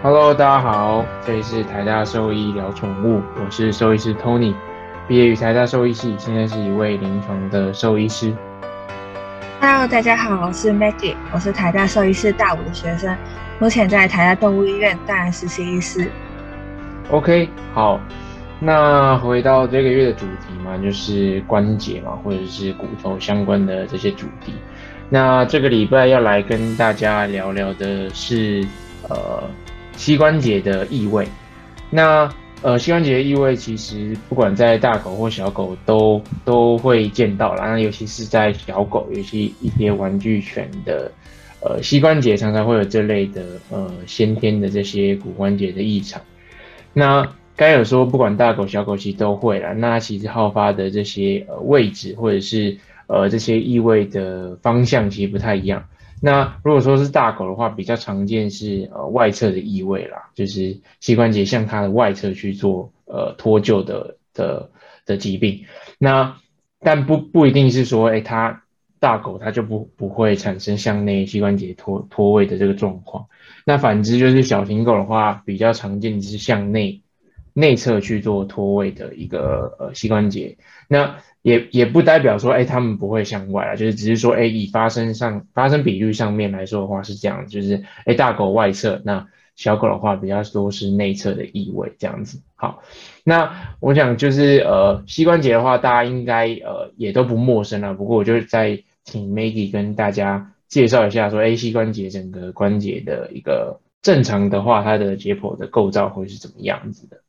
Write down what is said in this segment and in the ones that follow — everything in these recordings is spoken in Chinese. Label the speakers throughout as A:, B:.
A: Hello，大家好，这里是台大兽医聊宠物，我是兽医师 Tony，毕业于台大兽医系，现在是一位临床的兽医师。
B: Hello，大家好，我是 Maggie，我是台大兽医师大五的学生，目前在台大动物医院担任实习医师。
A: OK，好，那回到这个月的主题嘛，就是关节嘛，或者是骨头相关的这些主题。那这个礼拜要来跟大家聊聊的是，呃。膝关节的异位，那呃膝关节的异位其实不管在大狗或小狗都都会见到啦，那尤其是在小狗，尤其一些玩具犬的呃膝关节常常会有这类的呃先天的这些骨关节的异常。那该有说不管大狗小狗其实都会啦，那其实好发的这些呃位置或者是呃这些异位的方向其实不太一样。那如果说是大狗的话，比较常见是呃外侧的异位啦，就是膝关节向它的外侧去做呃脱臼的的的疾病。那但不不一定是说，哎，它大狗它就不不会产生向内膝关节脱脱位的这个状况。那反之就是小型狗的话，比较常见是向内内侧去做脱位的一个呃膝关节。那也也不代表说，哎，他们不会向外啊，就是只是说，哎，以发生上发生比率上面来说的话是这样，就是，哎，大狗外侧，那小狗的话比较多是内侧的异位这样子。好，那我想就是呃膝关节的话，大家应该呃也都不陌生了。不过我就再请 Maggie 跟大家介绍一下，说，哎，膝关节整个关节的一个正常的话，它的解剖的构造会是怎么样子的？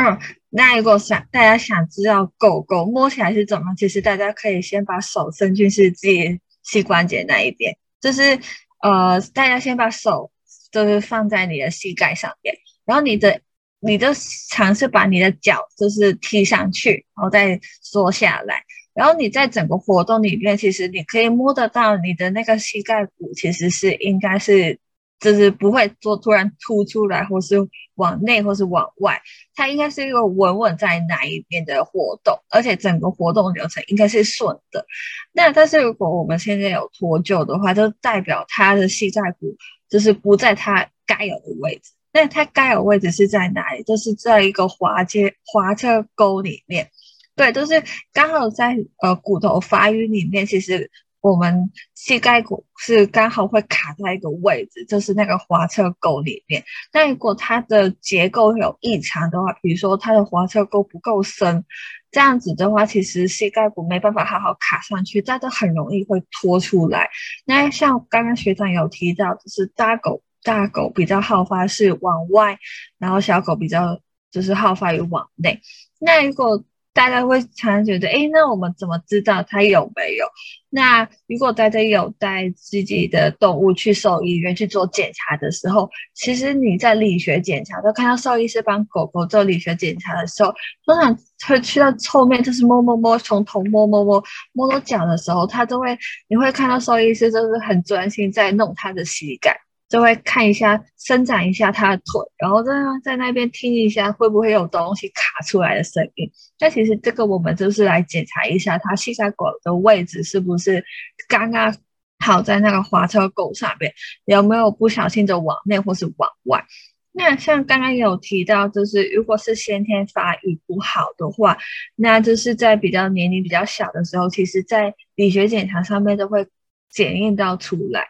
B: 嗯，那如果想大家想知道狗狗摸起来是怎么，其实大家可以先把手伸进去自己膝关节那一边，就是呃，大家先把手就是放在你的膝盖上面，然后你的你的尝试把你的脚就是踢上去，然后再缩下来，然后你在整个活动里面，其实你可以摸得到你的那个膝盖骨，其实是应该是。就是不会做突然凸出来，或是往内，或是往外，它应该是一个稳稳在哪一边的活动，而且整个活动流程应该是顺的。那但是如果我们现在有脱臼的话，就代表它的膝盖骨就是不在它该有的位置。那它该有位置是在哪里？就是在一个滑接滑车沟里面，对，就是刚好在呃骨头发育里面，其实。我们膝盖骨是刚好会卡在一个位置，就是那个滑侧沟里面。那如果它的结构有异常的话，比如说它的滑侧沟不够深，这样子的话，其实膝盖骨没办法好好卡上去，它都很容易会脱出来。那像刚刚学长有提到，就是大狗大狗比较好发是往外，然后小狗比较就是好发于往内。那如果大家会常常觉得，哎，那我们怎么知道它有没有？那如果大家有带自己的动物去兽医院去做检查的时候，其实你在理学检查都看到兽医师帮狗狗做理学检查的时候，通常会去到后面就是摸摸摸，从头摸摸摸摸到脚的时候，他都会你会看到兽医师就是很专心在弄它的膝盖。就会看一下，伸展一下它的腿，然后在在那边听一下会不会有东西卡出来的声音。那其实这个我们就是来检查一下它膝盖骨的位置是不是刚刚好在那个滑车沟上面，有没有不小心的往内或是往外。那像刚刚有提到，就是如果是先天发育不好的话，那就是在比较年龄比较小的时候，其实在理学检查上面都会检验到出来。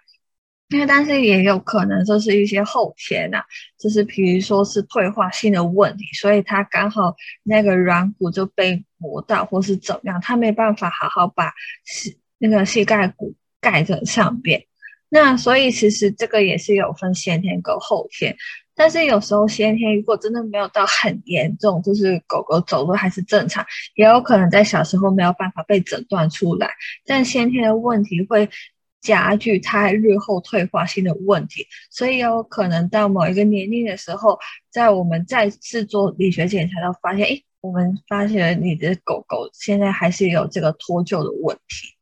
B: 因为，但是也有可能就是一些后天呐，就是比如说是退化性的问题，所以它刚好那个软骨就被磨到，或是怎么样，它没办法好好把膝那个膝盖骨盖在上边。那所以其实这个也是有分先天跟后天，但是有时候先天如果真的没有到很严重，就是狗狗走路还是正常，也有可能在小时候没有办法被诊断出来，但先天的问题会。加剧它日后退化性的问题，所以有可能到某一个年龄的时候，在我们再次做理学检查，到发现，哎，我们发现了你的狗狗现在还是有这个脱臼的问题。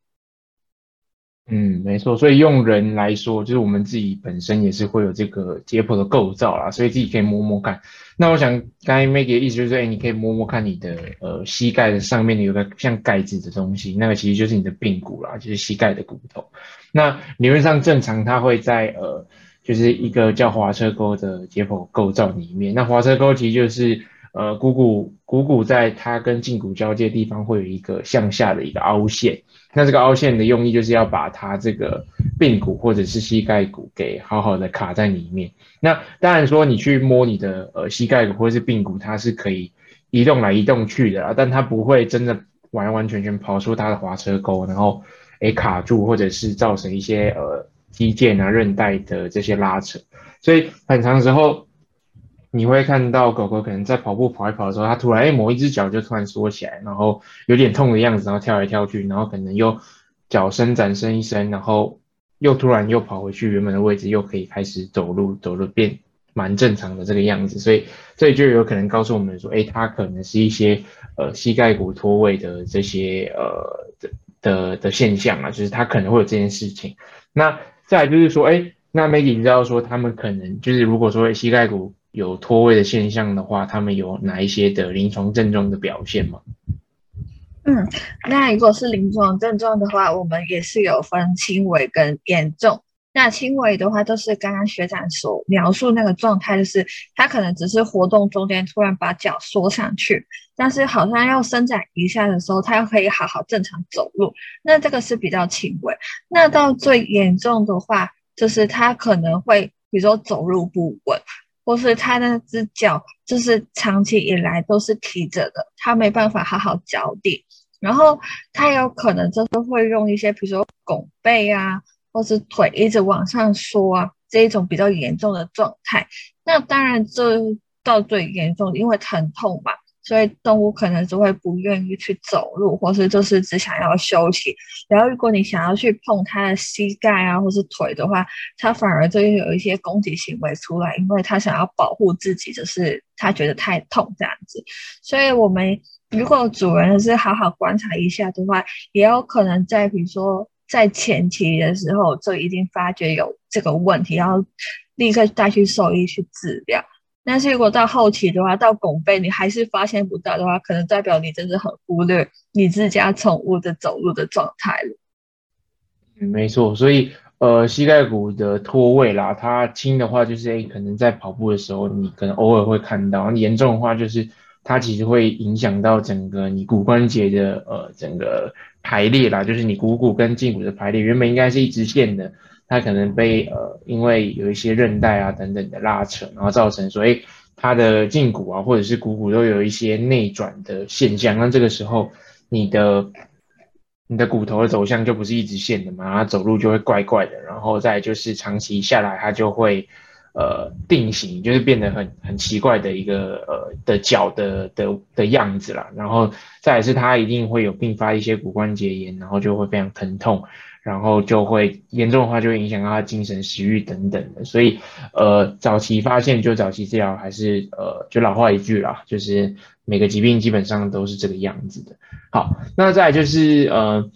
A: 嗯，没错，所以用人来说，就是我们自己本身也是会有这个解剖的构造啦，所以自己可以摸摸看。那我想刚才 Maggie 的意思就是，哎，你可以摸摸看你的呃膝盖的上面有个像盖子的东西，那个其实就是你的髌骨啦，就是膝盖的骨头。那理论上正常，它会在呃就是一个叫滑车沟的解剖构造里面。那滑车沟其实就是呃股骨股骨在它跟胫骨交界地方会有一个向下的一个凹陷。那这个凹陷的用意就是要把它这个髌骨或者是膝盖骨给好好的卡在里面。那当然说你去摸你的呃膝盖骨或者是髌骨，它是可以移动来移动去的啊，但它不会真的完完全全跑出它的滑车沟，然后诶卡住或者是造成一些呃肌腱啊韧带的这些拉扯。所以很长时候你会看到狗狗可能在跑步跑一跑的时候，它突然诶某一只脚就突然缩起来，然后有点痛的样子，然后跳来跳去，然后可能又脚伸展伸一伸，然后又突然又跑回去原本的位置，又可以开始走路，走路变蛮正常的这个样子。所以这里就有可能告诉我们说，诶，它可能是一些呃膝盖骨脱位的这些呃的的的现象啊，就是它可能会有这件事情。那再来就是说，诶，那 Maggie 你知道说他们可能就是如果说膝盖骨有脱位的现象的话，他们有哪一些的临床症状的表现吗？
B: 嗯，那如果是临床症状的话，我们也是有分轻微跟严重。那轻微的话，就是刚刚学长所描述那个状态，就是他可能只是活动中间突然把脚缩上去，但是好像要伸展一下的时候，他又可以好好正常走路。那这个是比较轻微。那到最严重的话，就是他可能会，比如说走路不稳，或是他那只脚就是长期以来都是提着的，他没办法好好脚底，然后他有可能就是会用一些，比如说拱背啊。或是腿一直往上缩啊，这一种比较严重的状态。那当然，这到最严重，因为疼痛嘛，所以动物可能就会不愿意去走路，或是就是只想要休息。然后，如果你想要去碰它的膝盖啊，或是腿的话，它反而就会有一些攻击行为出来，因为它想要保护自己，就是它觉得太痛这样子。所以，我们如果主人是好好观察一下的话，也有可能在比如说。在前期的时候就已经发觉有这个问题，然后立刻带去兽医去治疗。但是如果到后期的话，到拱背你还是发现不到的话，可能代表你真的很忽略你自家宠物的走路的状态了。
A: 嗯，没错。所以呃，膝盖骨的脱位啦，它轻的话就是诶，可能在跑步的时候你可能偶尔会看到；严重的话就是它其实会影响到整个你骨关节的呃整个。排列啦，就是你股骨跟胫骨的排列，原本应该是一直线的，它可能被呃因为有一些韧带啊等等的拉扯，然后造成所以它的胫骨啊或者是股骨都有一些内转的现象。那这个时候你的你的骨头的走向就不是一直线的嘛，它走路就会怪怪的，然后再就是长期下来它就会。呃，定型就是变得很很奇怪的一个呃的脚的的的样子啦，然后再是它一定会有并发一些骨关节炎，然后就会非常疼痛，然后就会严重的话就会影响到他精神食欲等等的，所以呃早期发现就早期治疗还是呃就老话一句啦，就是每个疾病基本上都是这个样子的。好，那再就是呃。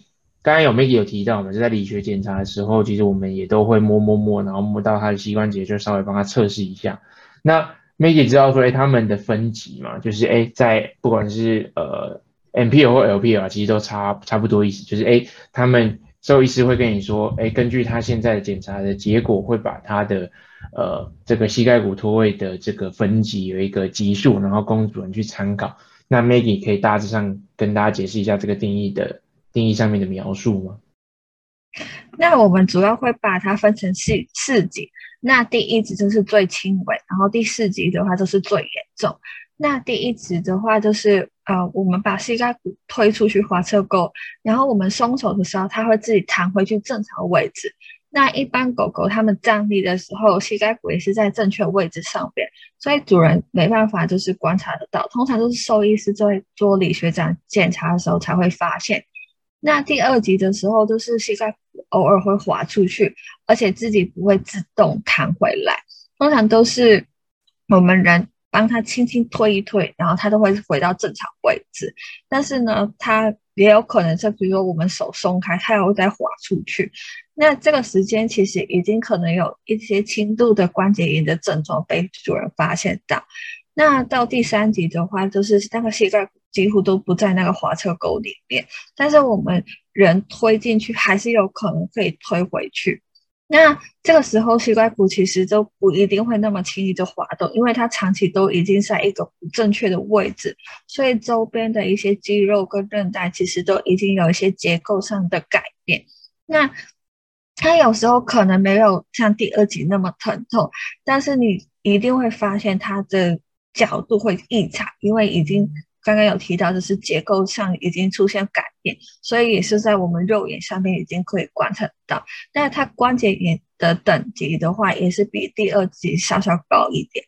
A: 刚刚有 Maggie 有提到嘛，就在理学检查的时候，其实我们也都会摸摸摸，然后摸到他的膝关节，就稍微帮他测试一下。那 Maggie 知道说，哎，他们的分级嘛，就是哎，在不管是呃 MPL 或 LPL，其实都差差不多意思，就是哎，他们兽医师会跟你说，哎，根据他现在的检查的结果，会把他的呃这个膝盖骨脱位的这个分级有一个级数，然后供主人去参考。那 Maggie 可以大致上跟大家解释一下这个定义的。定义上面的描述吗？
B: 那我们主要会把它分成四四级。那第一级就是最轻微，然后第四级的话就是最严重。那第一级的话就是呃，我们把膝盖骨推出去滑车沟，然后我们松手的时候，它会自己弹回去正常位置。那一般狗狗它们站立的时候，膝盖骨也是在正确位置上边，所以主人没办法就是观察得到。通常都是兽医师在做理学长检查的时候才会发现。那第二级的时候，就是膝盖偶尔会滑出去，而且自己不会自动弹回来，通常都是我们人帮他轻轻推一推，然后他都会回到正常位置。但是呢，它也有可能是，比如说我们手松开，它又再滑出去。那这个时间其实已经可能有一些轻度的关节炎的症状被主人发现到。那到第三级的话，就是那个膝盖。几乎都不在那个滑车沟里面，但是我们人推进去还是有可能可以推回去。那这个时候膝盖骨其实都不一定会那么轻易就滑动，因为它长期都已经在一个不正确的位置，所以周边的一些肌肉跟韧带其实都已经有一些结构上的改变。那它有时候可能没有像第二集那么疼痛，但是你一定会发现它的角度会异常，因为已经刚刚有提到，就是结构上已经出现改变，所以也是在我们肉眼上面已经可以观察到。但是它关节炎的等级的话，也是比第二级稍稍高一点。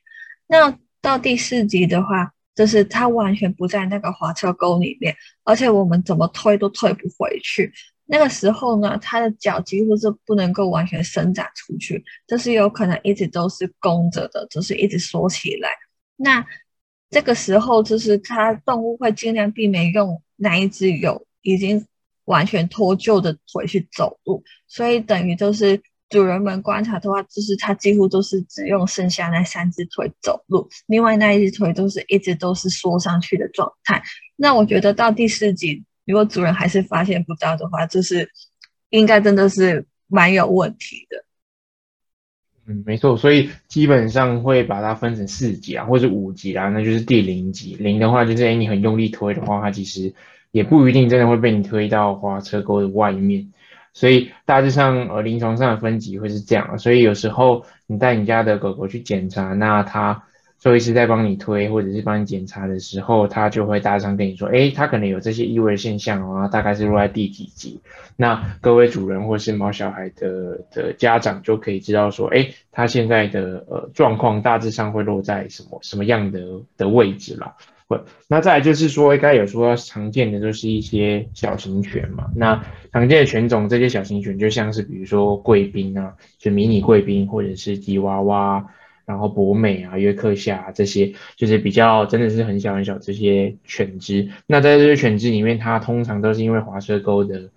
B: 那到第四级的话，就是它完全不在那个滑车沟里面，而且我们怎么推都推不回去。那个时候呢，他的脚几乎是不能够完全伸展出去，就是有可能一直都是弓着的，就是一直缩起来。那这个时候，就是它动物会尽量避免用那一只有已经完全脱臼的腿去走路，所以等于就是主人们观察的话，就是它几乎都是只用剩下那三只腿走路，另外那一只腿都是一直都是缩上去的状态。那我觉得到第四集。如果主人还是发现不到的话，就是应该真的是蛮有问题的。
A: 嗯，没错，所以基本上会把它分成四级啊，或者五级啊，那就是第零级。零的话就是，哎，你很用力推的话，它其实也不一定真的会被你推到花车沟的外面。所以大致上，呃，临床上的分级会是这样。所以有时候你带你家的狗狗去检查，那它。兽医师在帮你推或者是帮你检查的时候，他就会大声跟你说：“哎，他可能有这些异味现象啊，大概是落在第几级。”那各位主人或是毛小孩的的家长就可以知道说：“哎，他现在的呃状况大致上会落在什么什么样的的位置了。”会，那再来就是说，应该有说常见的就是一些小型犬嘛。那常见的犬种，这些小型犬就像是比如说贵宾啊，就迷你贵宾或者是吉娃娃。然后博美啊、约克夏这些，就是比较真的是很小很小这些犬只。那在这些犬只里面，它通常都是因为滑车沟的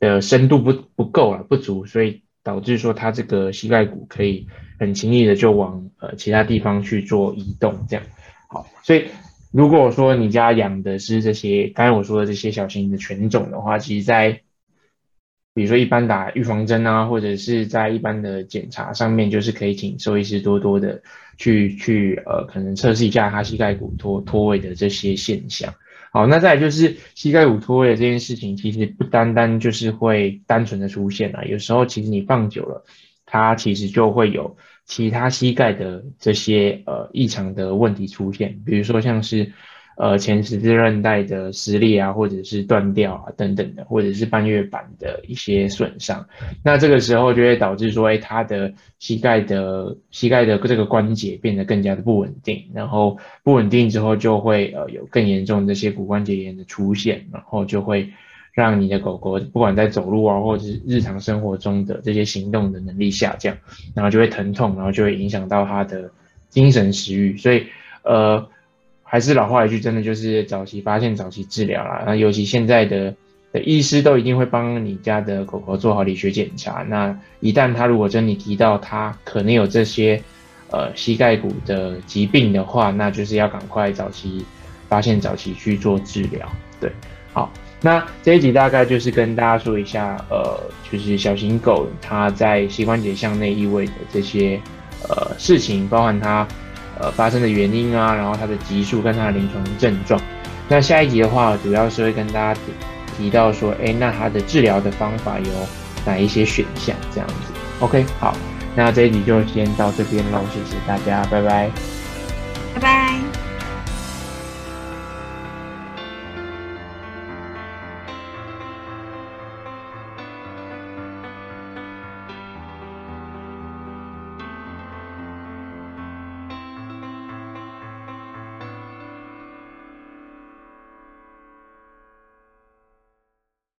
A: 的深度不不够了，不足，所以导致说它这个膝盖骨可以很轻易的就往呃其他地方去做移动。这样好，所以如果说你家养的是这些刚才我说的这些小型的犬种的话，其实在比如说一般打预防针啊，或者是在一般的检查上面，就是可以请兽医师多多的去去呃，可能测试一下他膝盖骨脱脱位的这些现象。好，那再就是膝盖骨脱位的这件事情，其实不单单就是会单纯的出现啊，有时候其实你放久了，它其实就会有其他膝盖的这些呃异常的问题出现，比如说像是。呃，前十字韧带的撕裂啊，或者是断掉啊，等等的，或者是半月板的一些损伤，那这个时候就会导致说，哎，他的膝盖的膝盖的这个关节变得更加的不稳定，然后不稳定之后就会呃有更严重这些骨关节炎的出现，然后就会让你的狗狗不管在走路啊，或者是日常生活中的这些行动的能力下降，然后就会疼痛，然后就会影响到它的精神食欲，所以呃。还是老话一句，真的就是早期发现、早期治疗啦。那尤其现在的的医师都一定会帮你家的狗狗做好理学检查。那一旦他如果真你提到他可能有这些呃膝盖骨的疾病的话，那就是要赶快早期发现、早期去做治疗。对，好，那这一集大概就是跟大家说一下，呃，就是小型狗它在膝关节向内异位的这些呃事情，包含它。呃，发生的原因啊，然后它的级数跟它的临床症状。那下一集的话，主要是会跟大家提到说，哎，那它的治疗的方法有哪一些选项？这样子。OK，好，那这一集就先到这边喽，谢谢大家，拜拜，
B: 拜拜。